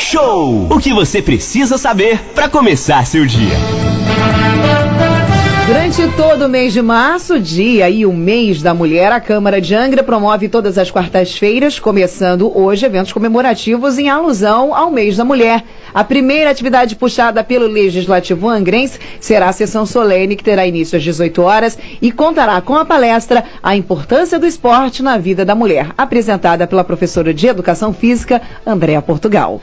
Show! O que você precisa saber para começar seu dia. Durante todo o mês de março, dia e o mês da mulher, a Câmara de Angra promove todas as quartas-feiras, começando hoje, eventos comemorativos em alusão ao mês da mulher. A primeira atividade puxada pelo Legislativo Angrense será a sessão solene, que terá início às 18 horas e contará com a palestra A Importância do Esporte na Vida da Mulher, apresentada pela professora de Educação Física, Andréa Portugal.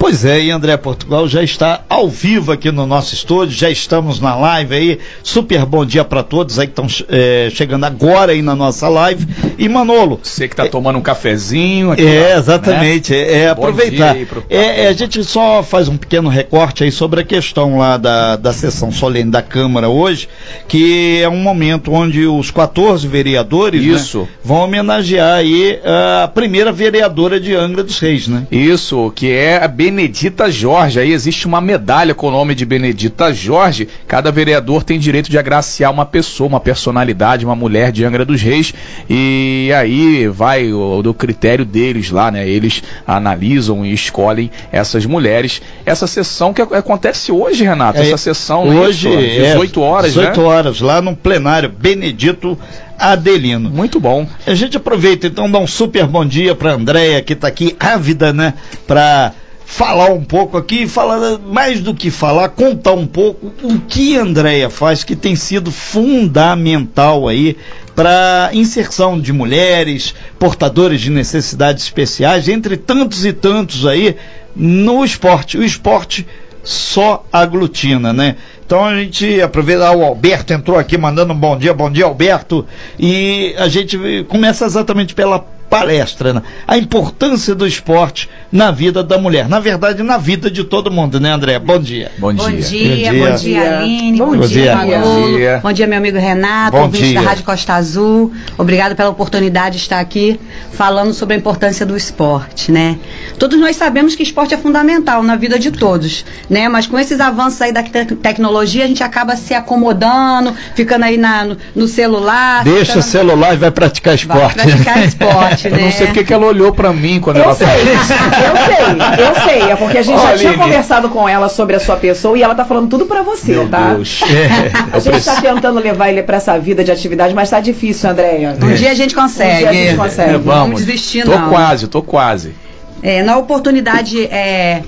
Pois é, e André Portugal já está ao vivo aqui no nosso estúdio, já estamos na live aí. Super bom dia para todos aí que estão é, chegando agora aí na nossa live. E Manolo. Você que está é, tomando um cafezinho aqui. É, exatamente. Né? É, é aproveitar. É, é, a gente só faz um pequeno recorte aí sobre a questão lá da, da sessão solene da Câmara hoje, que é um momento onde os 14 vereadores né, Isso. Né, vão homenagear aí a primeira vereadora de Angra dos Reis, né? Isso, que é Benedita Jorge. Aí existe uma medalha com o nome de Benedita Jorge. Cada vereador tem direito de agraciar uma pessoa, uma personalidade, uma mulher de Angra dos Reis. E aí vai do critério deles lá, né? Eles analisam e escolhem essas mulheres. Essa sessão que acontece hoje, Renato. É, essa sessão hoje, isso, 18 horas, 18 né? horas, lá no plenário Benedito Adelino. Muito bom. A gente aproveita então, dá um super bom dia para Andréia, que está aqui ávida, né? Para falar um pouco aqui, falar mais do que falar, contar um pouco o que a Andrea faz que tem sido fundamental aí para inserção de mulheres, portadores de necessidades especiais, entre tantos e tantos aí no esporte. O esporte só aglutina, né? Então a gente aproveita, ah, o Alberto entrou aqui mandando um bom dia, bom dia Alberto, e a gente começa exatamente pela palestra, né? a importância do esporte na vida da mulher, na verdade na vida de todo mundo, né, André? Bom dia. Bom dia. Bom dia, bom dia, Aline. Bom, bom dia, Manolo. Bom, bom dia, meu amigo Renato, bom ouvinte dia. da Rádio Costa Azul. Obrigado pela oportunidade de estar aqui falando sobre a importância do esporte, né? Todos nós sabemos que esporte é fundamental na vida de todos, né? Mas com esses avanços aí da te tecnologia, a gente acaba se acomodando, ficando aí na, no, no celular. Deixa ficando... o celular e vai praticar esporte. Vai praticar esporte, né? Eu não sei porque que ela olhou para mim quando eu ela sei, Eu sei, eu sei. É porque a gente já Aline. tinha conversado com ela sobre a sua pessoa e ela tá falando tudo para você, Meu tá? Deus. É. A gente está tentando levar ele para essa vida de atividade, mas tá difícil, Andréia. Um dia a gente consegue. Um dia a gente consegue. É, vamos. vamos desistir, tô não. Tô quase, tô quase. É, na oportunidade é,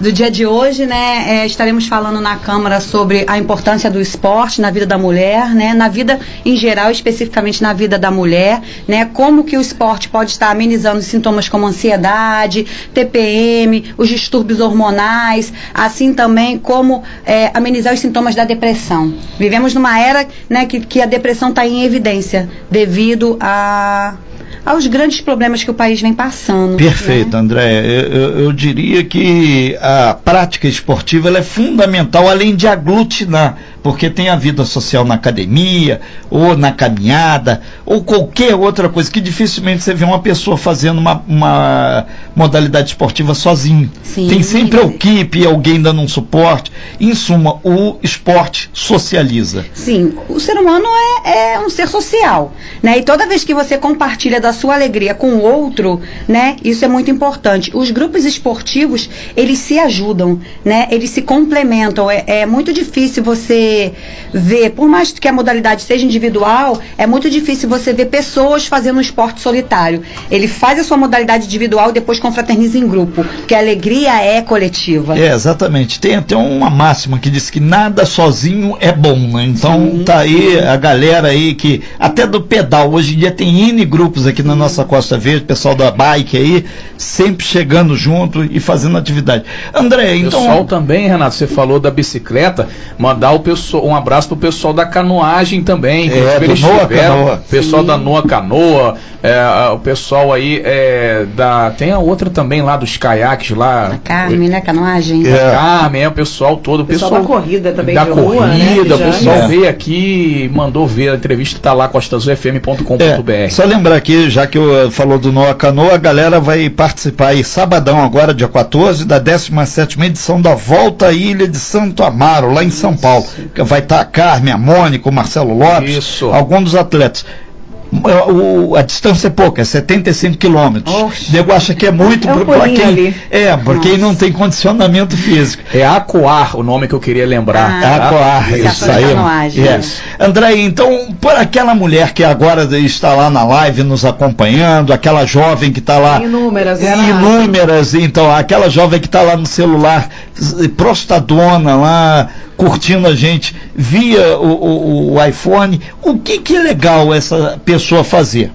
do dia de hoje, né, é, estaremos falando na Câmara sobre a importância do esporte na vida da mulher, né, na vida em geral, especificamente na vida da mulher, né, como que o esporte pode estar amenizando sintomas como ansiedade, TPM, os distúrbios hormonais, assim também como é, amenizar os sintomas da depressão. Vivemos numa era né, que, que a depressão está em evidência devido a aos grandes problemas que o país vem passando. Perfeito, né? André. Eu, eu, diria que a prática esportiva é fundamental, além de aglutinar porque tem a vida social na academia, ou na caminhada, ou qualquer outra coisa, que dificilmente você vê uma pessoa fazendo uma, uma modalidade esportiva sozinho. Sim, tem sempre a equipe, alguém dando um suporte. Em suma, o esporte socializa. Sim, o ser humano é, é um ser social, né? E toda vez que você compartilha da sua alegria com o outro, né? Isso é muito importante. Os grupos esportivos, eles se ajudam, né? Eles se complementam. É, é muito difícil você ver, por mais que a modalidade seja individual, é muito difícil você ver pessoas fazendo um esporte solitário. Ele faz a sua modalidade individual e depois confraterniza em grupo, porque a alegria é coletiva. É, exatamente. Tem até uma máxima que diz que nada sozinho é bom, né? Então Sim. tá aí a galera aí que, até do pedal, hoje em dia tem N grupos aqui na nossa Costa Verde, pessoal da bike aí, sempre chegando junto e fazendo atividade. André, então. Pessoal também, Renato, você falou da bicicleta, mandar o pessoal pessoal, um abraço pro pessoal da canoagem também. Que é, eles Noa Canoa. Pessoal Sim. da Noa Canoa, é, o pessoal aí é, da. Tem a outra também lá dos caiaques lá. A Carmen, né? Canoagem. É. Carmen, é o pessoal todo. O pessoal, pessoal da corrida também. Da corrida, rua, né? o pessoal é. veio aqui mandou ver a entrevista, tá lá costazufm.com.br. É, só lembrar aqui, já que eu falou do Noa Canoa, a galera vai participar aí sabadão agora, dia 14, da 17 edição da Volta à Ilha de Santo Amaro, lá em São Paulo vai estar tá a Carmen, a Mônica, o Marcelo Lopes, Isso. alguns dos atletas. o, a distância é pouca, é 75 quilômetros. O nego acha que é muito É um para quem ali. é, para quem não tem condicionamento físico. É Acoar o nome que eu queria lembrar. Ah, tá? Acoar, Isso. isso aí. É. André, então, por aquela mulher que agora está lá na live nos acompanhando, aquela jovem que está lá. Inúmeras, né? Inúmeras, então, aquela jovem que está lá no celular, prostadona lá, curtindo a gente via o, o- o iPhone, o que, que é legal essa pessoa fazer?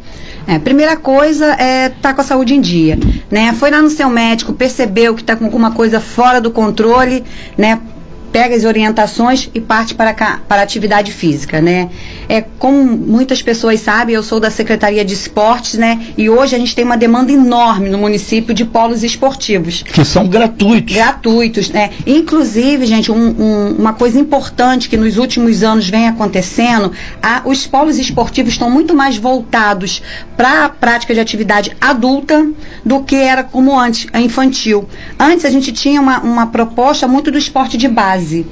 É, primeira coisa é estar com a saúde em dia, né? Foi lá no seu médico, percebeu que está com alguma coisa fora do controle, né? Pega as orientações e parte para, para a atividade física, né? É, como muitas pessoas sabem, eu sou da Secretaria de Esportes, né? E hoje a gente tem uma demanda enorme no município de polos esportivos Que são gratuitos. gratuitos, né? Inclusive, gente, um- um- uma coisa importante que nos últimos anos vem acontecendo, a- os polos esportivos estão muito mais voltados para a prática de atividade adulta do que era como antes, a infantil. Antes a gente tinha uma, uma proposta muito do esporte de base.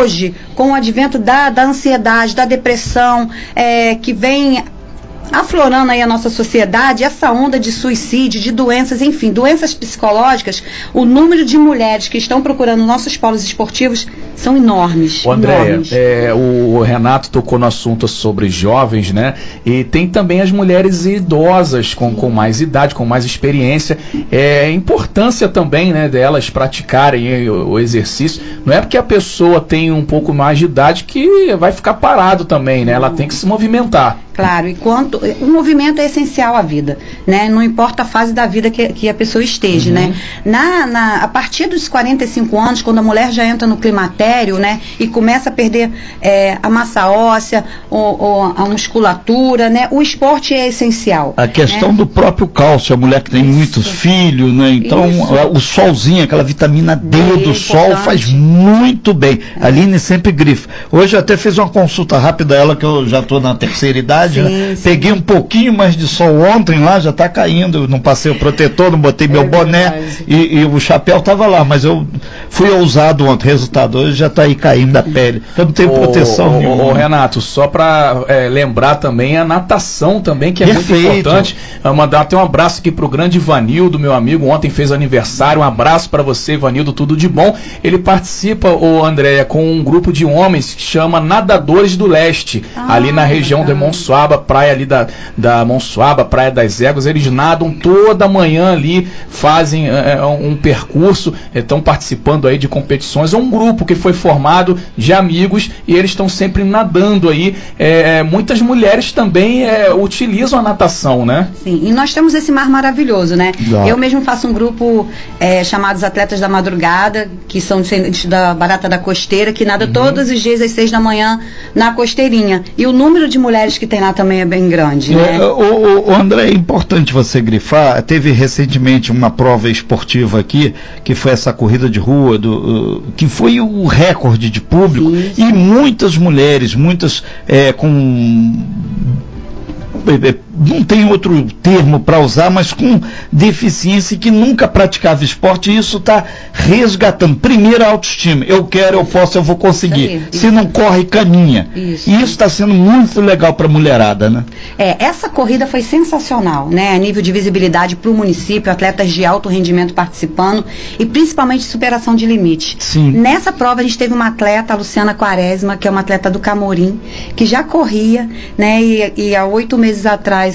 Hoje, com o advento da, da ansiedade, da depressão, é, que vem aflorando aí a nossa sociedade, essa onda de suicídio, de doenças, enfim, doenças psicológicas, o número de mulheres que estão procurando nossos polos esportivos são enormes. Ô, Andréia, enormes. é, o Renato tocou no assunto sobre jovens, né? E tem também as mulheres idosas, com, com mais idade, com mais experiência. É, a importância também, né, delas praticarem o, o exercício. Não é porque a pessoa tem um pouco mais de idade que vai ficar parado também, né? Ela tem que se movimentar. Claro, e quanto o movimento é essencial à vida, né? Não importa a fase da vida que, que a pessoa esteja, né? Na, na- a partir dos 45 anos, quando a mulher já entra no climatério, né? E começa a perder é, a massa óssea, ou, ou a musculatura, né? O esporte é essencial. A questão né? do próprio cálcio, a mulher que tem muitos filhos, né? Então, Isso. o solzinho, aquela vitamina D D, do sol importante. faz muito bem. A Aline sempre grifa. Hoje eu até fiz uma consulta rápida a ela, que eu já estou na terceira idade, Sim, né? sim. Peguei um pouquinho mais de sol ontem lá, já está caindo. Não passei o protetor, não botei meu boné e, e o chapéu estava lá, mas eu fui ousado ontem. Resultado, hoje já está aí caindo da pele. Eu não tenho Ô, proteção ô, nenhuma. ô, Renato, só para lembrar também a natação também, que é muito Perfeito. importante. Eu mandar até um abraço aqui pro grande Ivanildo, meu amigo, ontem fez aniversário. Um abraço para você, Ivanildo, tudo de bom. Ele participa, o Andréia, com um grupo de homens que chama Nadadores do Leste, Ah, ali na região de bacana. Monsuaba, praia ali da, da Monsuaba, praia das Éguas. Eles nadam toda manhã ali, fazem é, é, um percurso, estão participando aí de competições. É um grupo que foi formado de amigos e eles estão sempre nadando aí. É, é, muitas mulheres também é, utilizam a natação, né? Sim, e nós temos esse mar maravilhoso, né? Eu mesmo faço um grupo é, chamado os Atletas da Madrugada, que são descendentes da Barata da Costeira, que nada todos os dias às seis da manhã na costeirinha. E o número de mulheres que tem também é bem grande, né? É, o, o- o André, é importante você grifar. Teve recentemente uma prova esportiva aqui, que foi essa corrida de rua, do, que foi o recorde de público, Sim, e muitas mulheres, muitas é, com. Não tem outro termo para usar, mas com deficiência que nunca praticava esporte, e isso está resgatando. Primeiro a autoestima. Eu quero, eu posso, eu vou conseguir. Isso aí, Se não corre, caminha. Isso. E isso está sendo muito legal para a mulherada, né? É, essa corrida foi sensacional, né? A nível de visibilidade para o município, atletas de alto rendimento participando e principalmente superação de limite. Sim. Nessa prova a gente teve uma atleta, a Luciana Quaresma, que é uma atleta do Camorim, que já corria, né? E, e há oito meses atrás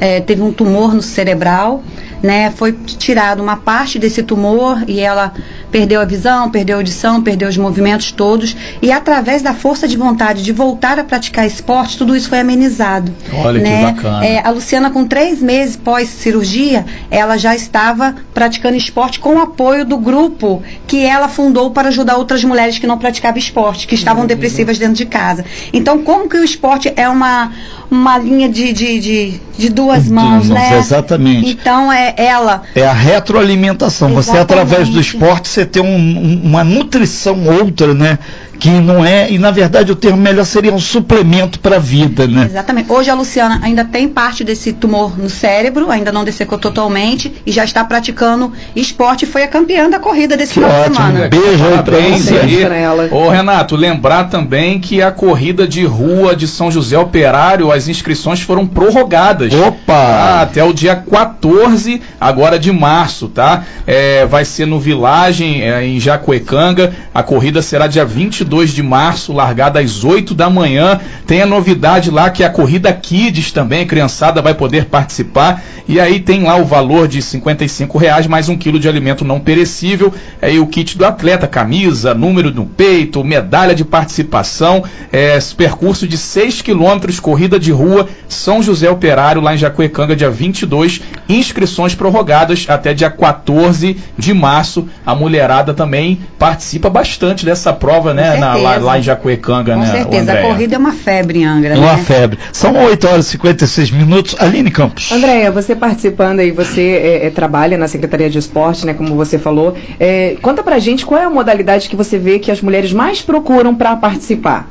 eh, teve um tumor no cerebral. Né, foi tirado uma parte desse tumor e ela perdeu a visão, perdeu a audição, perdeu os movimentos todos e através da força de vontade de voltar a praticar esporte, tudo isso foi amenizado. Olha que né? bacana. É, a Luciana, com três meses pós cirurgia, ela já estava praticando esporte com o apoio do grupo que ela fundou para ajudar outras mulheres que não praticavam esporte, que estavam depressivas dentro de casa. Então, como que o esporte é uma, uma linha de, de, de, de duas mãos, né? exatamente. Então, é ela. É a retroalimentação. Você, Exatamente. através do esporte, você um- um- uma nutrição outra, né? Que não é, e na verdade o termo melhor seria um suplemento para a vida, né? Exatamente. Hoje a Luciana ainda tem parte desse tumor no cérebro, ainda não dessecou totalmente e já está praticando esporte. Foi a campeã da corrida desse Que final de semana. Beijo aí pra Parabéns aí. pra ela. Ô Renato, lembrar também que a corrida de rua de São José Operário, as inscrições foram prorrogadas. Ah, Opa! até o dia 14 agora de março, tá? É, vai ser no Vilagem, é, em Jacuecanga. A corrida será dia 22 de março, largada às 8 da manhã. Tem a novidade lá que a corrida Kids também, a criançada vai poder participar. E aí tem lá o valor de 55 reais mais um quilo de alimento não perecível. Aí o kit do atleta, camisa, número no peito, medalha de participação. É, percurso de 6 quilômetros, corrida de rua, São José Operário, lá em Jacuecanga, dia 22. Inscrições prorrogadas até dia 14 de março. A mulherada também participa bastante dessa prova, né? Na- lá, certeza. lá em Jacuecanga, Com né? certeza, a corrida é uma febre em Angra, Uma né? febre. São 8 horas e 56 minutos. Aline Campos. Andréia, você participando aí, você é, é, trabalha na Secretaria de Esporte, né, como você falou. É, conta pra gente qual é a modalidade que você vê que as mulheres mais procuram para participar.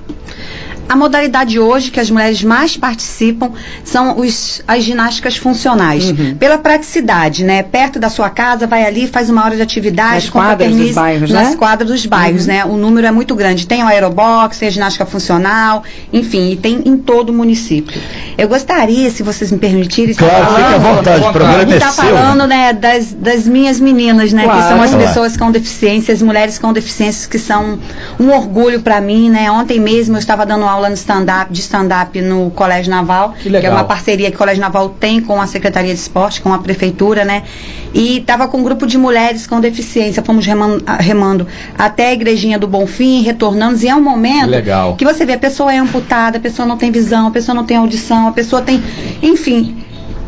A modalidade hoje que as mulheres mais participam são os, as ginásticas funcionais. Uhum. Pela praticidade, né? Perto da sua casa, vai ali, faz uma hora de atividade, Nas quadras dos bairros, nas né? quadras dos bairros, né? O número é muito grande. Tem o aerobox, tem a ginástica funcional, enfim, e tem em todo o município. Eu gostaria, se vocês me permitirem, Claro, fique à falando- vontade. O programa é está seu. falando, né, das, das minhas meninas, né, Claro. que são as Claro. pessoas com deficiências, mulheres com deficiências que são um orgulho para mim, né? Ontem mesmo eu estava dando aula no stand-up, de stand-up no Colégio Naval, Que legal. é uma parceria que o Colégio Naval tem com a Secretaria de Esporte, com a prefeitura, né? E estava com um grupo de mulheres com deficiência, fomos remando, remando até a igrejinha do Bonfim, retornamos, e é um momento Que legal. que você vê, a pessoa é amputada, a pessoa não tem visão, a pessoa não tem audição, a pessoa tem, enfim,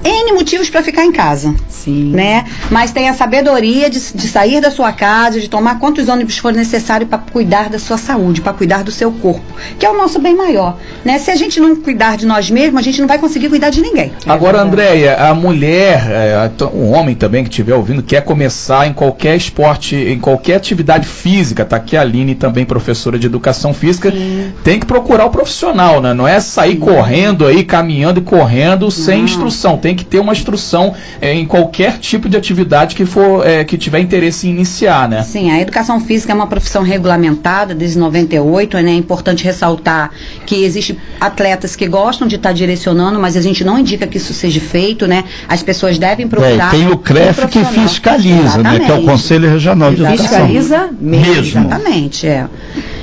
N motivos para ficar em casa Sim. né? Mas tem a sabedoria de, de sair da sua casa, de tomar quantos ônibus for necessário para cuidar da sua saúde, para cuidar do seu corpo, que é o nosso bem maior, né? Se a gente não cuidar de nós mesmos, a gente não vai conseguir cuidar de ninguém. Agora, Andréia, a mulher, é, o homem também que estiver ouvindo, quer começar em qualquer esporte, em qualquer atividade física, tá aqui a Aline também professora de educação física, tem que procurar o profissional, né? Não é sair correndo aí, caminhando e correndo sem instrução. Tem que ter uma instrução é, em qualquer tipo de atividade que for, é, que tiver interesse em iniciar, né? Sim, a educação física é uma profissão regulamentada desde 98, né? É importante ressaltar que existem atletas que gostam de estar direcionando, mas a gente não indica que isso seja feito, né? As pessoas devem procurar. É, tem o CREF um que fiscaliza, né? Que é o Exatamente. Conselho Regional de Educação. Fiscaliza mesmo. Mesmo. Exatamente, é.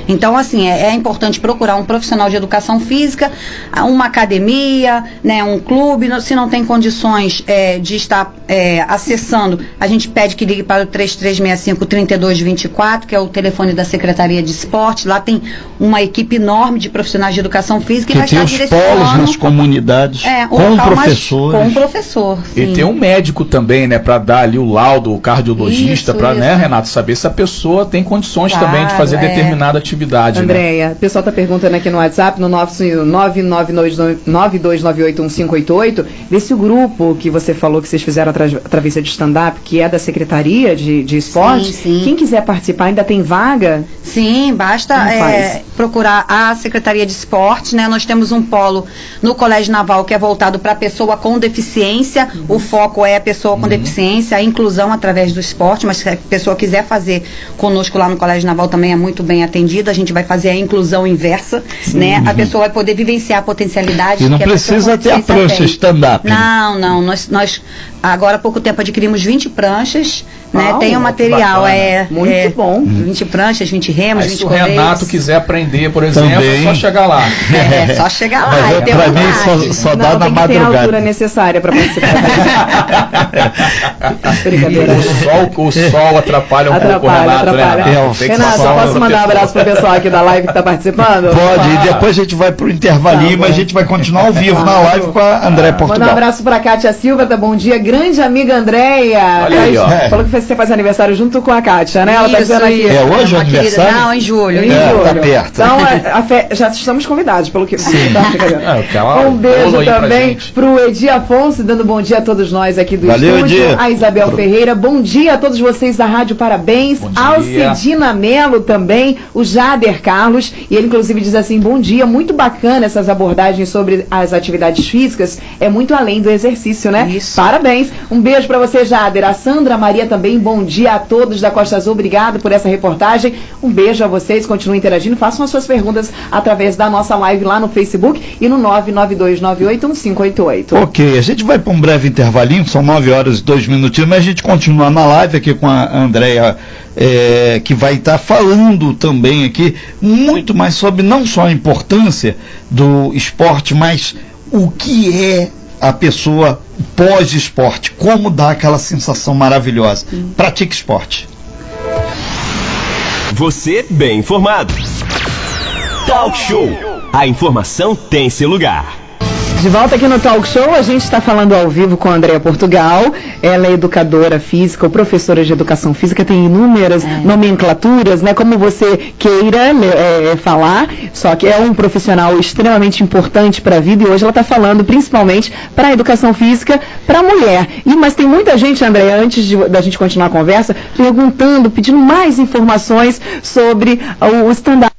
Então, assim, é, é importante procurar um profissional de educação física, uma academia, né, um clube. Se não tem condições é, de estar é, acessando, a gente pede que ligue para o 3365-3224, que é o telefone da Secretaria de Esporte. Lá tem uma equipe enorme de profissionais de educação física Que vai tem estar os polos nas comunidades é, um com mais- professores. Com um professor. E sim. tem um médico também, né, para dar ali o laudo, o cardiologista, para, né. Renato, saber se a pessoa tem condições Claro, também de fazer é. determinada atividade, né? Andréia, o pessoal está perguntando aqui no WhatsApp, no 999921588, desse grupo que você falou que vocês fizeram a tra- travessia de stand-up, que é da Secretaria de, de Esporte. Sim, sim. Quem quiser participar, ainda tem vaga? Sim, basta é, procurar a Secretaria de Esporte, né? Nós temos um polo no Colégio Naval que é voltado para a pessoa com deficiência. O foco é a pessoa com deficiência, a inclusão através do esporte, mas se a pessoa quiser fazer conosco lá no Colégio Naval também é muito bem atendida. A gente vai fazer a inclusão inversa, né? A pessoa vai poder vivenciar a potencialidade E não a precisa com ter a prancha stand-up. né? Não, não. Nós, nós agora há pouco tempo adquirimos 20 pranchas, né? Uau, Tem o material, bacana. é. Muito é, bom. 20 pranchas, 20 remos, Aí 20 se o. Renato quiser aprender, por exemplo, Também. é só chegar lá. É, só chegar lá. Mas é, ter pra mim só, só não, dá na tem que ter a altura madrugada. necessária para participar. Brincadeira. O sol, o sol atrapalha um pouco o Atrapalha, Renato, atrapalha. né, É, Renato? Tem eu uma posso mandar um abraço pro pessoal aqui da live que tá participando? Pode, e Ah. depois a gente vai pro intervalinho, Tá mas a gente vai continuar ao vivo na Claro. live com a André Mandar um Portugal. abraço pra Kátia Silva, tá bom dia. Grande amiga Andréia. Olha aí, ó. Falou que faz você faz aniversário junto com a Kátia, né? Ela tá dizendo aqui. É hoje o Uma querida- aniversário? Não, em julho. Em É, julho. tá perto. Então, a- a fe- já estamos convidados, pelo que. Sim. Tá, uma- um beijo também gente. pro Edi Afonso, dando bom dia a todos nós aqui do Valeu, estúdio. Edi. A Isabel Ferreira, bom dia a todos vocês da rádio, parabéns. Alcedina Melo também, o Jader Carlos, e ele inclusive diz assim, bom dia, muito bacana essas abordagens sobre as atividades físicas, é muito além do exercício, né? Isso. Parabéns. Um beijo pra você, Jader. A Sandra Maria também, bom dia a todos da Costa Azul, obrigado por essa reportagem. Um beijo a vocês, continuem interagindo, façam as suas perguntas através da nossa live lá no Facebook e no 992981588. Ok, a gente vai para um breve intervalinho, são 9 horas e 2 minutinhos, mas a gente continua na live aqui com a Andrea, eh, que vai estar falando também aqui muito mais sobre não só a importância do esporte, mas o que é a pessoa pós-esporte, como dá aquela sensação maravilhosa. Pratique esporte. Você bem informado. Talk Show. A informação tem seu lugar. De volta aqui no Talk Show, a gente está falando ao vivo com a Andrea Portugal. Ela é educadora física ou professora de educação física, tem inúmeras nomenclaturas, né? Como você queira né, é, falar, só que é um profissional extremamente importante para a vida e hoje ela está falando principalmente para a educação física para a mulher. E, mas tem muita gente, Andrea, antes de, da gente continuar a conversa, perguntando, pedindo mais informações sobre o stand-up,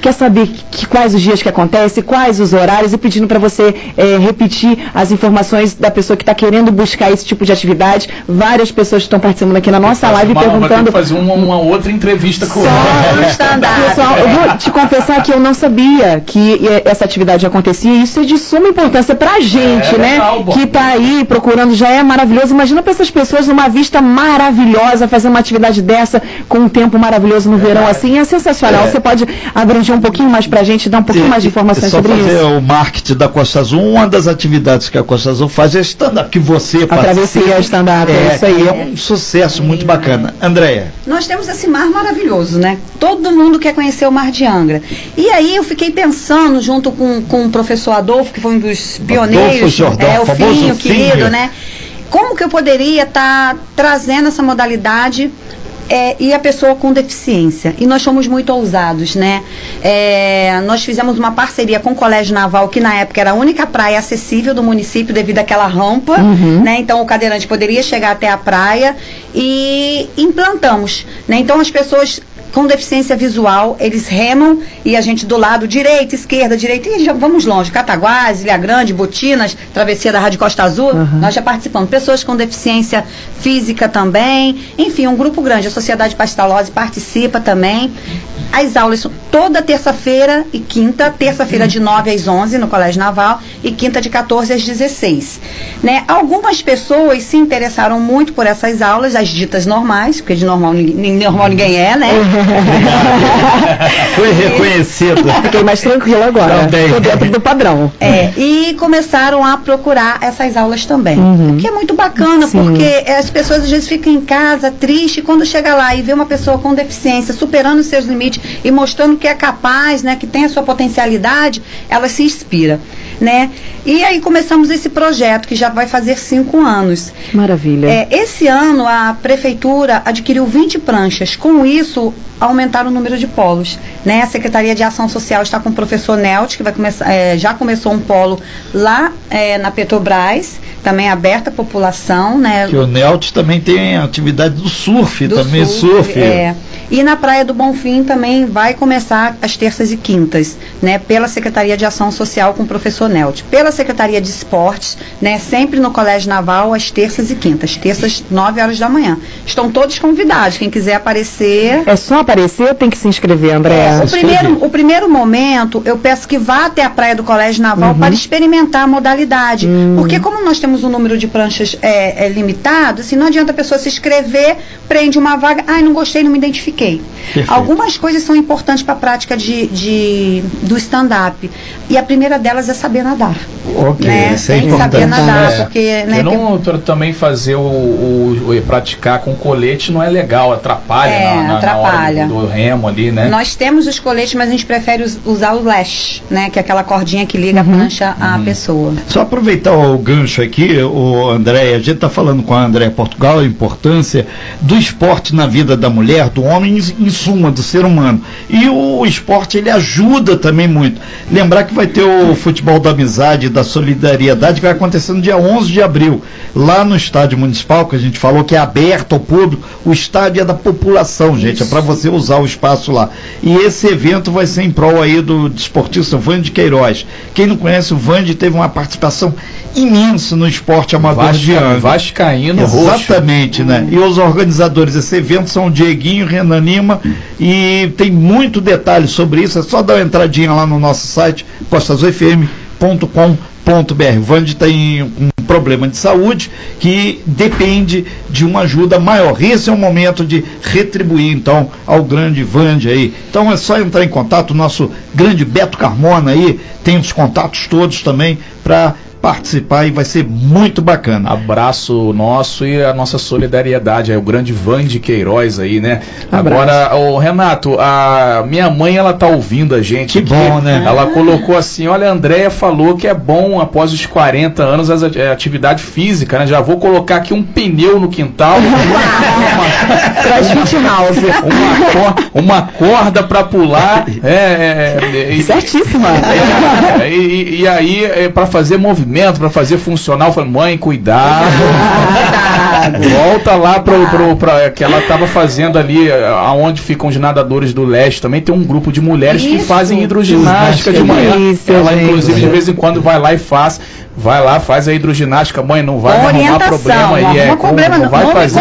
quer saber que, quais os dias que acontece, quais os horários e pedindo para você é, repetir as informações da pessoa que está querendo buscar esse tipo de atividade. Várias pessoas estão participando aqui na nossa live Uma- perguntando. que fazer uma, uma outra entrevista com Só no stand-up. Pessoal, eu vou te confessar que eu não sabia que essa atividade acontecia e isso é de suma importância pra gente, É, né? legal, que tá aí procurando, já é maravilhoso. Imagina pra essas pessoas numa vista maravilhosa, fazer uma atividade dessa com um tempo maravilhoso no verão assim, é sensacional. É. Você pode abranger um pouquinho mais pra gente, dar um pouquinho mais de informações só sobre fazer isso. o marketing da Costa Azul, uma das atividades que a Costa Azul faz é stand-up, que você A travessia stand-up, é isso aí. é um sucesso muito bacana. Andréia, Nós temos esse mar maravilhoso, né? Todo mundo quer conhecer o mar de Angra. E aí eu fiquei pensando, junto com, com o professor Adolfo, que foi um dos pioneiros, Jordão, é, o Finho, querido, né? Como que eu poderia estar trazendo essa modalidade é, e a pessoa com deficiência. E nós fomos muito ousados, né? É, nós fizemos uma parceria com o Colégio Naval, que na época era a única praia acessível do município devido àquela rampa, Uhum. né? Então o cadeirante poderia chegar até a praia e implantamos, né? Então as pessoas com deficiência visual, eles remam e a gente do lado direita, esquerda, direita, e já vamos longe, Cataguás, Ilha Grande, Botinas, Travessia da Rádio Costa Azul, Uhum. nós já participamos. Pessoas com deficiência física também, enfim, um grupo grande. A Sociedade Pastalose participa também. As aulas são toda terça-feira e quinta, terça-feira de 9 às 11 no Colégio Naval e quinta de 14 às 16. Né? Algumas pessoas se interessaram muito por essas aulas, as ditas normais, porque de normal, normal ninguém é, né? Foi reconhecido. Fiquei mais tranquila agora. Tô dentro do padrão. É, e começaram a procurar essas aulas também. Uhum. O que é muito bacana, Sim. porque as pessoas às vezes ficam em casa triste e quando chega lá e vê uma pessoa com deficiência superando os seus limites e mostrando que é capaz, né, que tem a sua potencialidade, ela se inspira. Né? E aí começamos esse projeto que já vai fazer cinco anos. Maravilha. É, esse ano a prefeitura adquiriu 20 pranchas. Com isso, aumentaram o número de polos. Né? A Secretaria de Ação Social está com o professor Nelt, que vai começar, é, já começou um polo lá é, na Petrobras, também aberta à população. Né? Que o Nelt também tem a atividade do surf, do também surf. É. E na Praia do Bonfim também vai começar as terças e quintas, né, pela Secretaria de Ação Social com o professor Nelt. Pela Secretaria de Esportes, né, sempre no Colégio Naval, às terças e quintas, terças, 9 horas da manhã. Estão todos convidados, quem quiser aparecer. É só aparecer ou tem que se inscrever, André? O primeiro, o primeiro momento, eu peço que vá até a praia do Colégio Naval para experimentar a modalidade. Porque como nós temos um número de pranchas é, é, limitado, assim, não adianta a pessoa se inscrever, prende uma vaga, ai, não gostei, não me identifiquei. Perfeito. Algumas coisas são importantes para a prática de, de- do stand-up. E a primeira delas é saber nadar. Ok, né? isso é Tem que saber importante. nadar, É. porque, né, Eu não, tra- também fazer o, o- o- praticar com colete não é legal, atrapalha, É, na, na- na atrapalha. hora do, do remo ali, né? Nós temos os coletes, mas a gente prefere us- usar o lash, né? Que é aquela cordinha que liga a prancha à pessoa. Só aproveitar o gancho aqui, o André, a gente está falando com a André Portugal a importância do esporte na vida da mulher, do homem, em, suma, do ser humano. E o esporte ele ajuda também muito. Lembrar que vai ter o futebol da amizade, da solidariedade, que vai acontecer no dia 11 de abril, lá no estádio municipal, que a gente falou que é aberto ao público. O estádio é da população, gente, é para você usar o espaço lá. E esse evento vai ser em prol aí do desportista Vande Queiroz. Quem não conhece o Vande teve uma participação imensa no esporte amador de Vasca, Angra. Vascaíno roxo. Exatamente, né? E os organizadores desse evento são o Dieguinho, Renan Lima e tem muito detalhe sobre isso. É só dar uma entradinha lá no nosso site, postazofm.com.br. O Vande tem um problema de saúde que depende de uma ajuda maior. Esse é o momento de retribuir, então, ao grande Vande aí. Então é só entrar em contato. O nosso grande Beto Carmona aí tem os contatos todos também para participar e vai ser muito bacana. Abraço nosso e a nossa solidariedade aí, o grande Van de Queiroz aí, né? Abraço. Agora, o Renato, a minha mãe, ela tá ouvindo a gente Que aqui. bom, né? Ela colocou assim, olha, a Andréia falou que é bom após os 40 anos as é, atividade física, né? Já vou colocar aqui um pneu no quintal, uma, House. uma, cor- uma corda pra pular, é, é, é, e- Certíssima. é, e, e- e aí, é, para fazer movimento, para fazer funcional, eu falei, mãe, cuidado. Volta lá pro, pro, pra, que ela estava fazendo ali, eh, aonde ficam os nadadores do leste. Também tem um grupo de mulheres que Isso. fazem hidroginástica de Que manhã. isso, ela, gente. inclusive, de vez em quando vai lá e faz. Vai lá, faz a hidroginástica, mãe, não vai arrumar problema aí. não é, problema, não não. vai Não fazer.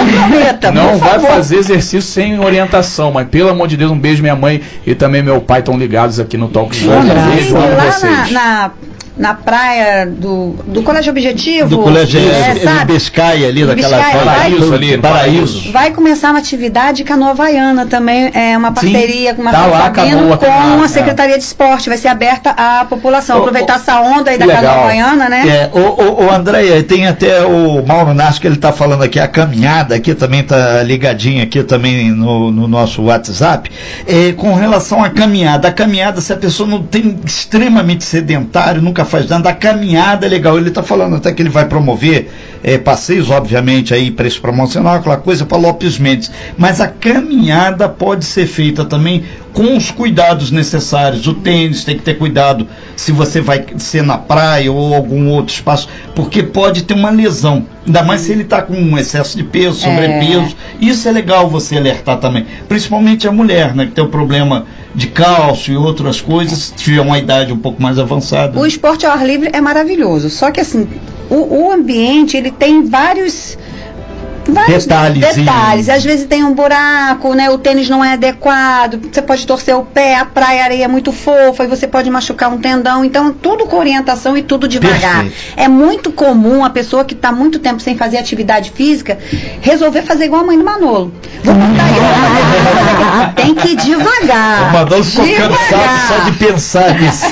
Não vai favor. fazer exercício sem orientação, mas pelo amor de Deus, um beijo, minha mãe e também meu pai estão ligados aqui no Talk Show. Um beijo lá na, vocês. na, na praia do, do Colégio Objetivo. do colégio é, sabe? Bescaia ali, daquela Biscaia, Paraíso vai- ali, Paraíso. Vai começar uma atividade canoa havaiana também, é uma parceria com uma tá lá a canoa, com a é. Secretaria de Esporte, vai ser aberta à população. Ô, Aproveitar ô, essa onda aí da legal. havaiana, né? É, o, o, o André, tem até o Mauro Nasco que ele está falando aqui, a caminhada aqui também está ligadinha aqui também no, no nosso WhatsApp, é, com relação à caminhada. A caminhada, se a pessoa não tem extremamente sedentário, nunca faz nada, a caminhada é legal. Ele está falando até que ele vai promover é, passeios, obviamente, aí, preço promocional, aquela coisa para Lopes Mendes. Mas a caminhada pode ser feita também com os cuidados necessários. O tênis tem que ter cuidado se você vai ser na praia ou algum outro espaço, porque pode ter uma lesão. Ainda mais se ele está com um excesso de peso, sobrepeso. Isso é legal você alertar também. Principalmente a mulher, né? Que tem o problema de cálcio e outras coisas, se tiver uma idade um pouco mais avançada. O esporte ao ar livre é maravilhoso, só que assim, o, o ambiente ele tem vários vários Detalhezinhos. detalhes. Às vezes tem um buraco, né? O tênis não é adequado, você pode torcer o pé, a praia a areia é muito fofa e você pode machucar um tendão. Então, tudo com orientação e tudo devagar. Perfeito. É muito comum a pessoa que está muito tempo sem fazer atividade física resolver fazer igual a mãe do Manolo. Vou botar eu. Tem que ir devagar. O Manolo ficou cansado Devagar. só de pensar nisso.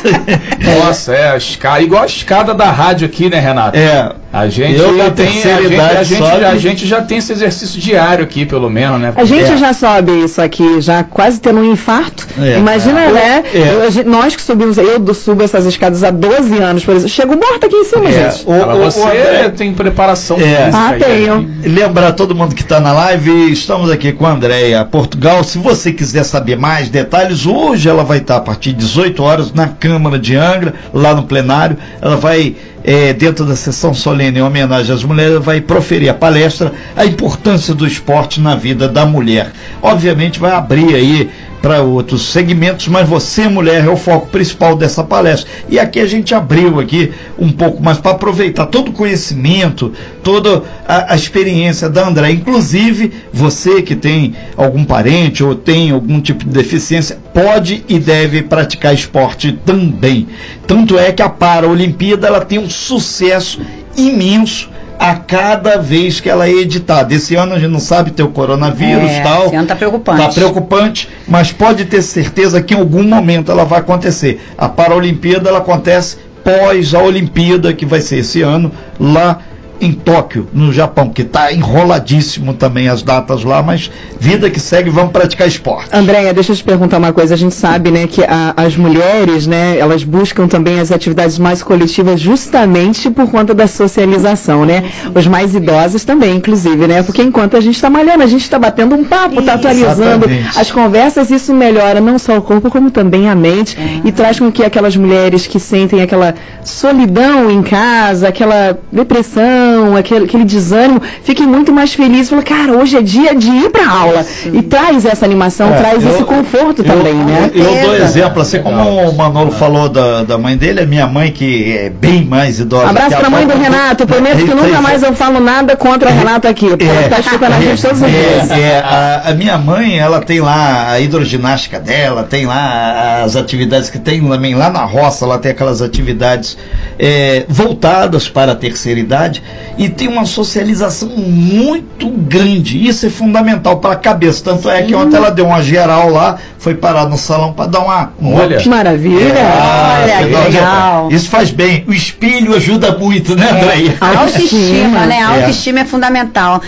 Nossa, é a escada, igual a escada da rádio aqui, né, Renato? é. A gente Eu, na tem, a gente, a, gente, a gente já tem esse exercício diário aqui, pelo menos, né? A gente É. já sobe isso aqui, já quase tendo um infarto. É. Imagina, É. né? É. Eu- nós que subimos, eu subo essas escadas há 12 anos, por exemplo. Chego morta aqui em cima, É. gente. O- o- você o André- tem preparação É. física Ah, aí, tenho. né? Lembrar todo mundo que está na live, estamos aqui com a Andréia Portugal. Se você quiser saber mais detalhes, hoje ela vai estar a partir de 18 horas na Câmara de Angra, lá no plenário. Ela vai, eh, dentro da sessão solene em homenagem às mulheres, vai proferir a palestra A Importância do Esporte na Vida da Mulher. Obviamente vai abrir aí para outros segmentos, mas você, mulher, é o foco principal dessa palestra. E aqui a gente abriu aqui um pouco mais para aproveitar todo o conhecimento, toda a, a experiência da André. Inclusive, você que tem algum parente ou tem algum tipo de deficiência, pode e deve praticar esporte também. Tanto é que a Paraolimpíada ela tem um sucesso imenso a cada vez que ela é editada. Esse ano a gente não sabe ter o coronavírus É, tal. esse ano tá preocupante. Tá preocupante, mas pode ter certeza que em algum momento ela vai acontecer. A Paralimpíada ela acontece pós a Olimpíada, que vai ser esse ano, lá em Tóquio, no Japão, que está enroladíssimo também as datas lá, mas vida que segue, vamos praticar esporte. Andréia, deixa eu te perguntar uma coisa. A gente sabe, né, que a- as mulheres, né, elas buscam também as atividades mais coletivas justamente por conta da socialização, né? Os mais idosos também, inclusive, né? Porque enquanto a gente está malhando, a gente está batendo um papo, está atualizando Exatamente. as conversas, isso melhora não só o corpo, como também a mente e traz com que aquelas mulheres que sentem aquela solidão em casa, aquela depressão, aquele, aquele desânimo, fiquem muito mais felizes. Falam, cara, hoje é dia de ir para aula. E traz essa animação, É, traz eu- esse conforto eu- também, né? Eu, eu dou exemplo, assim como o Manolo falou da, da mãe dele, a minha mãe, que é bem mais idosa. Abraço que pra mãe do Renato. Prometo que nunca mais eu falo nada contra o Renato aqui. Pode É. estar escutando a gente todos os dias. É, é, a, a minha mãe, ela tem lá a hidroginástica dela, tem lá as atividades que tem também lá na roça, ela tem aquelas atividades é, voltadas para a terceira idade e tem uma socialização muito grande. Isso é fundamental para a cabeça. Tanto é que ontem ela deu uma geral lá, foi parar no salão para dar uma. um Olha. Que maravilha. Olha, você que uma legal. Isso faz bem. O espelho ajuda muito, né, André? A autoestima, né? A É. autoestima é fundamental.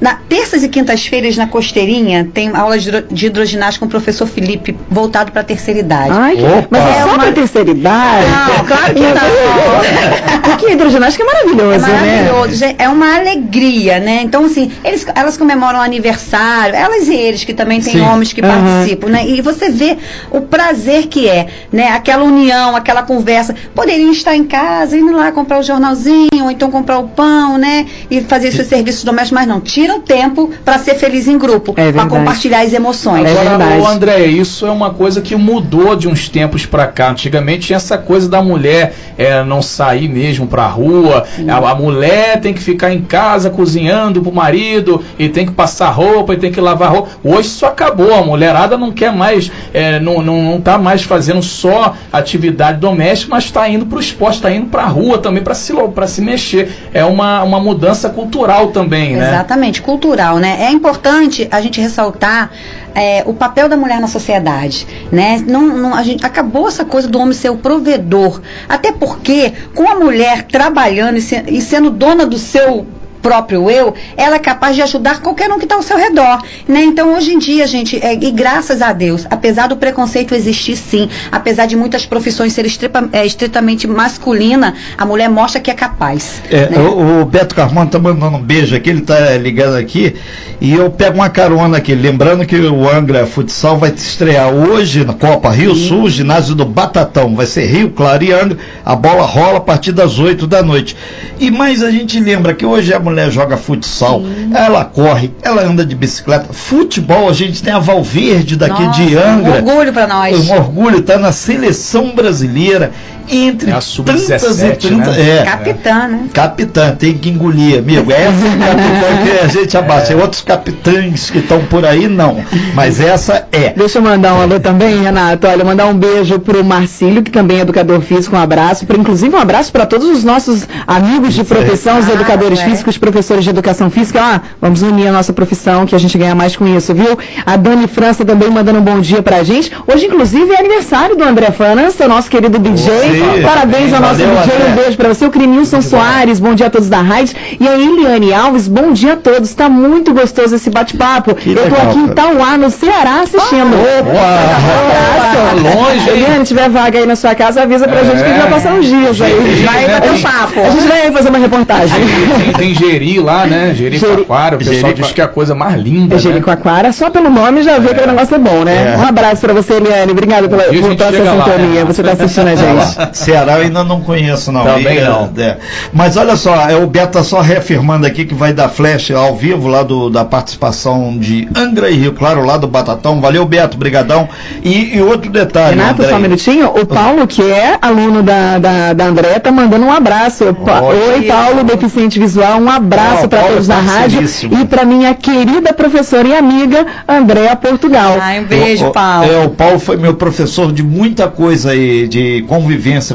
Na terças e quintas-feiras, na Costeirinha, tem aula de hidro- de hidroginástica com o professor Felipe, voltado para a terceira idade. Ai, que... Opa. Mas é só uma- pra terceira idade? Não, claro que não. Porque a hidroginástica é maravilhoso, É né? maravilhoso, gente, é uma alegria, né? Então, assim, eles, elas comemoram aniversário, elas e eles, que também tem Sim. homens que Aham. participam, né? E você vê o prazer que é, né? Aquela união, aquela conversa. Poderiam estar em casa, indo lá comprar o jornalzinho, ou então comprar o pão, né? E fazer seus serviços domésticos, mas não, tira o tempo para ser feliz em grupo, É para compartilhar as emoções. É Agora, André, isso é uma coisa que mudou de uns tempos pra cá. Antigamente tinha essa coisa da mulher é, não sair mesmo pra rua. A, a mulher tem que ficar em casa cozinhando pro marido e tem que passar roupa e tem que lavar roupa. Hoje isso acabou. A mulherada não quer mais, é, não, não, não tá mais fazendo só atividade doméstica, mas está indo pro esporte, está indo pra rua também para se, pra se mexer. É uma, uma mudança cultural também, né? Exatamente, cultural, né? É importante a gente ressaltar é, o papel da mulher na sociedade, né? Não, não- a gente, acabou essa coisa do homem ser o provedor, até porque com a mulher trabalhando e, se- e sendo dona do seu próprio eu, ela é capaz de ajudar qualquer um que está ao seu redor, né? Então hoje em dia, gente, é, e graças a Deus, apesar do preconceito existir sim, apesar de muitas profissões serem estrepa- é, estritamente masculina, a mulher mostra que é capaz. É, né? o, o Beto Carmona tá mandando um beijo aqui, ele tá ligando aqui, e eu pego uma carona aqui, lembrando que o Angra Futsal vai estrear hoje na Copa Rio Sul, ginásio do Batatão, vai ser Rio, Claro e Angra, a bola rola a partir das 8 da noite. E mais a gente lembra que hoje a mulher joga futsal, ela corre, ela anda de bicicleta, futebol, a gente tem a Valverde daqui Nossa, de Angra. Um orgulho para nós. Um orgulho, tá na seleção brasileira, entre É a tantas sub-17, e tantas. né? É, Capitã, né? Capitã, tem que engolir, amigo. Essa é a capitã que a gente abaixa. Outros capitães que estão por aí, não. Mas essa é. Deixa eu mandar um alô também, Renato. Olha, mandar um beijo pro Marcílio, que também é educador físico, um abraço. Pra, inclusive, um abraço para todos os nossos amigos de profissão, os Ah, educadores é. físicos, professores de educação física. Ah, vamos unir a nossa profissão, que a gente ganha mais com isso, viu? A Dani França também mandando um bom dia pra gente. Hoje, inclusive, é aniversário do André França, nosso querido DJ. Sim. Parabéns ao nosso Valeu, DJ, um beijo pra você. O Crinilson Soares, bom dia a todos da rádio. E a Eliane Alves, bom dia a todos. Tá muito gostoso esse bate-papo. Eu tô legal, aqui em cara. Tauá, no Ceará, assistindo. Opa! Um abraço. Longe, hein? Eliane, tiver vaga aí na sua casa, avisa pra É. gente que a gente vai passar uns dias aí. Gente, Vai né? bater um papo. A gente vai fazer uma reportagem. Tem, tem Jeri lá, né? Jericoacoara. O pessoal Jerico- diz que é a coisa mais linda. É né? Jericoacoara, só pelo nome já vê que o negócio é bom, né? É. Um abraço pra você, Eliane. Obrigado pela, por toda essa chega lá, sintonia. né? Você tá assistindo a gente. Ceará eu ainda não conheço, não. Também E, não. é, Mas olha só, é, o Beto tá só reafirmando aqui que vai dar flash ao vivo lá do, da participação de Angra e Rio Claro, lá do Batatão. Valeu, Beto, brigadão. E, e outro detalhe, Renato, André. só um minutinho. O Paulo, que é aluno da, da, da André, tá mandando um abraço. Pa- Ótimo. Oi, Paulo, deficiente visual, um abraço Paulo todos é na rádio. E para minha querida professora e amiga Andréa Portugal. Ai, um beijo, O- o- Paulo. É, o Paulo foi meu professor de muita coisa aí, de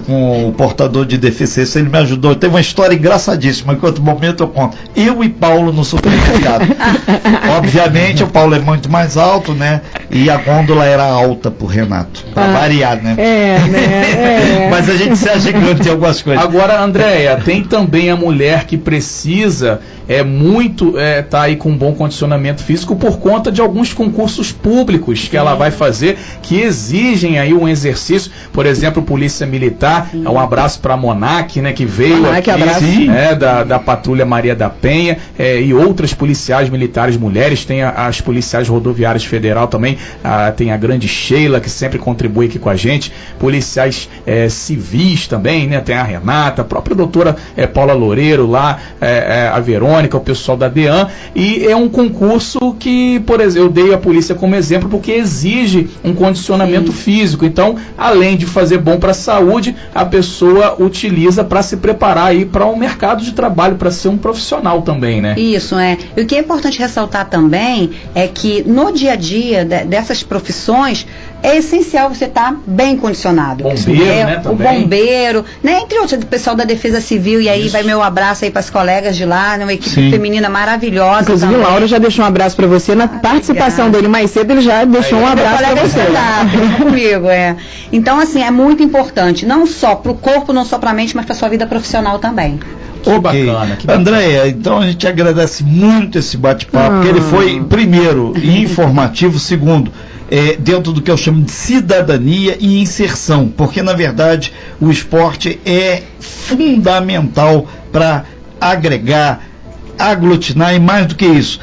com o portador de deficiência. Ele me ajudou. Teve uma história engraçadíssima, que outro momento eu conto. Eu e Paulo no supermercado. Obviamente, o Paulo é muito mais alto, né? E a gôndola era alta pro Renato. Pra variar, né? É, né? É. Mas a gente se acha gigante em algumas coisas. Agora, Andréia, tem também a mulher que precisa é muito é, tá aí com um bom condicionamento físico por conta de alguns concursos públicos que ela vai fazer que exigem aí um exercício, por exemplo, Polícia Militar, é um abraço para a Monac, né, que veio Monac, aqui, abraço. né, da, da Patrulha Maria da Penha é, e outras policiais militares mulheres, tem a- as policiais rodoviárias federal também, a- tem a grande Sheila que sempre contribui aqui com a gente, policiais é, civis também, né, tem a Renata, a própria doutora é, Paula Loureiro lá, é, a Verônica, o pessoal da DEAN, e é um concurso que, por exemplo, eu dei a polícia como exemplo porque exige um condicionamento físico. Então, além de fazer bom para a saúde, a pessoa utiliza para se preparar aí para um mercado de trabalho, para ser um profissional também, né? Isso, é. E o que é importante ressaltar também é que no dia a dia dessas profissões é essencial você estar bem condicionado. Bombeiro, É, né, O bombeiro, né? Entre outros, o pessoal da Defesa Civil, e aí Isso. vai meu abraço aí para as colegas de lá, né, uma equipe Sim. feminina maravilhosa. Inclusive, o também. Lauro já deixou um abraço para você. Na participação obrigada. dele mais cedo, ele já deixou um Meu abraço para colega você. estudar, brinca comigo, é. Então, assim, é muito importante, não só para o corpo, não só para a mente, mas para sua vida profissional também. Que bacana, que bacana. Andréia, então a gente agradece muito esse bate-papo, porque ele foi, primeiro, informativo, segundo, é, dentro do que eu chamo de cidadania e inserção, porque na verdade o esporte é fundamental para agregar, aglutinar e mais do que isso,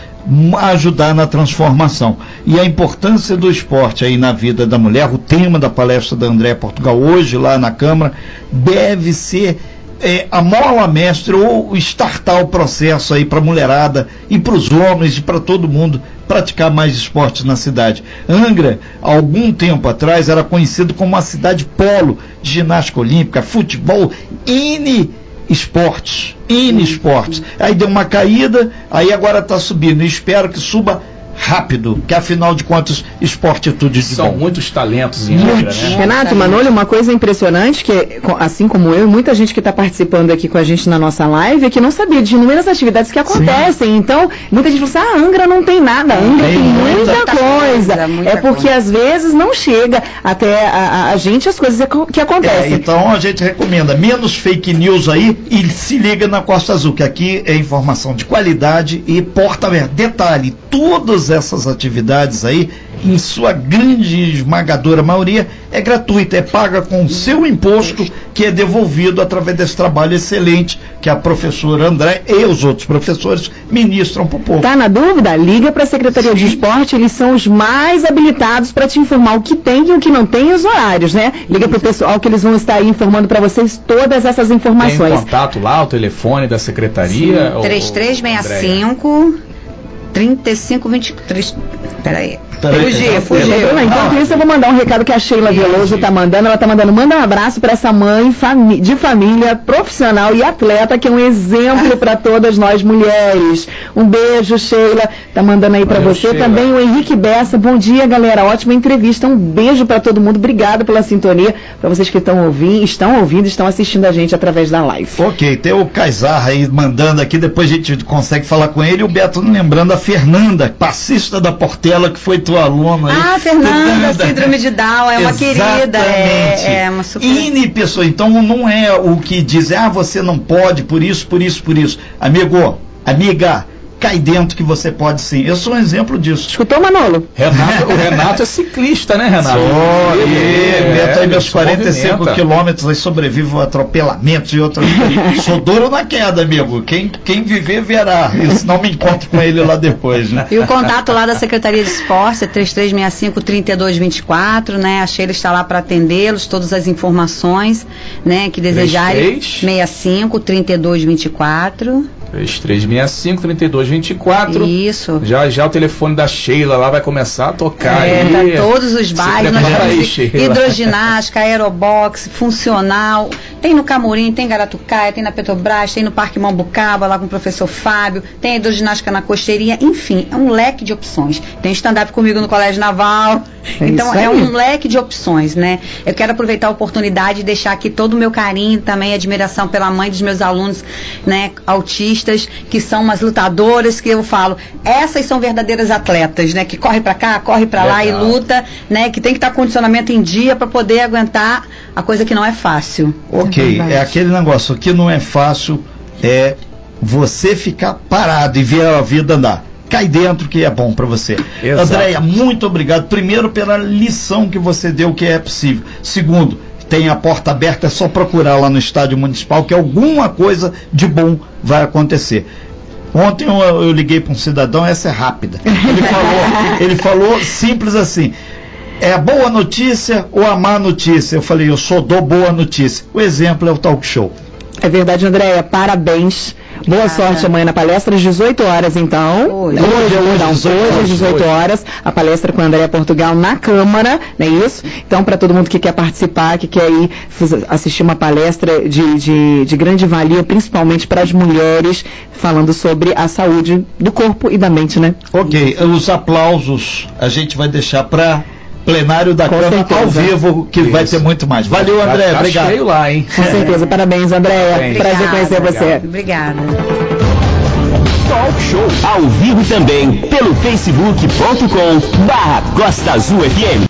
ajudar na transformação. E a importância do esporte aí na vida da mulher, o tema da palestra da André Portugal hoje lá na Câmara, deve ser é, a mola mestre ou startar o processo aí para a mulherada e para os homens e para todo mundo praticar mais esportes na cidade. Angra, algum tempo atrás, era conhecido como uma cidade polo de ginástica olímpica, futebol, N esportes, N esportes. Aí deu uma caída, aí agora está subindo. Espero que suba rápido, que afinal de contas, esporte é tudo de São bom. muitos talentos em Angra, né? Renato, Manolho, uma coisa impressionante, que assim como eu, e muita gente que está participando aqui com a gente na nossa live, é que não sabia de inúmeras atividades que acontecem. Então, muita gente fala assim, ah, Angra não tem nada, Angra Tem tem muita, muita coisa. coisa, muita é porque coisa. às vezes não chega até a, a- gente as coisas que É, acontecem. então a gente recomenda menos fake news aí e se liga na Costa Azul, que aqui é informação de qualidade e porta aberta. Detalhe, todas essas atividades aí, em sua grande esmagadora maioria, é gratuita, é paga com o seu imposto, que é devolvido através desse trabalho excelente que a professora André e os outros professores ministram para o povo. Tá na dúvida? Liga para a Secretaria de Esporte, eles são os mais habilitados para te informar o que tem e o que não tem e os horários, né? Liga para o pessoal que eles vão estar aí informando para vocês todas essas Tem informações. contato lá, o telefone da secretaria? Andréia? 3365 3523. Peraí. Fugiu. Então, Enquanto isso, eu vou mandar um recado que a Sheila Veloso tá mandando. Ela tá mandando, manda um abraço para essa mãe fami- de família, profissional e atleta, que é um exemplo para todas nós mulheres. Um beijo, Sheila. Tá mandando aí para você. Sheila. Também o Henrique Bessa. Bom dia, galera. Ótima entrevista. Um beijo para todo mundo. Obrigada pela sintonia. Para vocês que estão ouvindo, estão ouvindo, estão assistindo a gente através da live. Ok, tem o Kaysar aí mandando aqui, depois a gente consegue falar com ele. E o Beto lembrando a Fernanda, passista da Portela, que foi tua aluna aí. Ah, Fernanda, síndrome de Down, é uma querida. É, é uma super. N pessoa. Então não é o que diz, ah, você não pode, por isso, por isso, por isso. Amigo, amiga, cai dentro que você pode sim. Eu sou um exemplo disso. Escutou, Manolo? Renato, o Renato é ciclista, né, Renato? Sou, e é, meto aí ele meus se 45 movimenta. quilômetros, aí sobrevivo a atropelamentos e outras coisas. Sou duro na queda, amigo. Quem, quem viver, verá. E se não me encontro com ele lá depois, né? E o contato lá da Secretaria de Esporte é 3365-3224, né? A Sheila está lá para atendê-los, todas as informações, né? Que desejarem. 33? 65-3224. 3365-3224. Isso. Já já o telefone da Sheila lá vai começar a tocar É, aí. tá todos os bairros, nós temos hidroginástica, aerobox, funcional, Tem no Camorim, tem em Garatucaia, tem na Petrobras, tem no Parque Mambucaba, lá com o professor Fábio, tem a hidroginástica na Costeirinha, enfim, é um leque de opções. Tem stand-up comigo no Colégio Naval. É então é um leque de opções, né? Eu quero aproveitar a oportunidade e deixar aqui todo o meu carinho, também admiração pela mãe dos meus alunos, né, autistas, que são umas lutadoras que eu falo, essas são verdadeiras atletas, né, que corre pra cá, corre pra lá e luta, né, que tem que estar com condicionamento em dia pra poder aguentar a coisa que não é fácil. Ok, verdade. é aquele negócio que não é fácil, é você ficar parado e ver a vida andar. Cai dentro que é bom pra você. Exato. Andréia, muito obrigado. Primeiro pela lição que você deu que é possível. Segundo, tem a porta aberta, é só procurar lá no estádio municipal que alguma coisa de bom vai acontecer. Ontem eu, eu liguei para um cidadão, essa é rápida. Ele falou, ele falou simples assim: é a boa notícia ou a má notícia? Eu falei, eu só dou boa notícia. O exemplo é o talk show. É verdade, Andréia. Parabéns. Boa sorte amanhã na palestra, às 18 horas, então. Hoje. Hoje, Hoje, hoje, perdão, 18 hoje, às horas. 18 horas, a palestra com a Andréia Portugal na Câmara, não é isso? Então, para todo mundo que quer participar, que quer ir assistir uma palestra de, de, de grande valia, principalmente para as mulheres, falando sobre a saúde do corpo e da mente, né? Ok, os aplausos a gente vai deixar para plenário da Com Câmara certeza. ao vivo, que vai ter muito mais. Valeu, Tá- André, tá obrigado. cheio lá, hein? Com certeza. Parabéns, Andréia. Parabéns. Prazer conhecer você. Obrigada. Talk Show ao vivo também pelo facebook.com barra Costa Azul FM.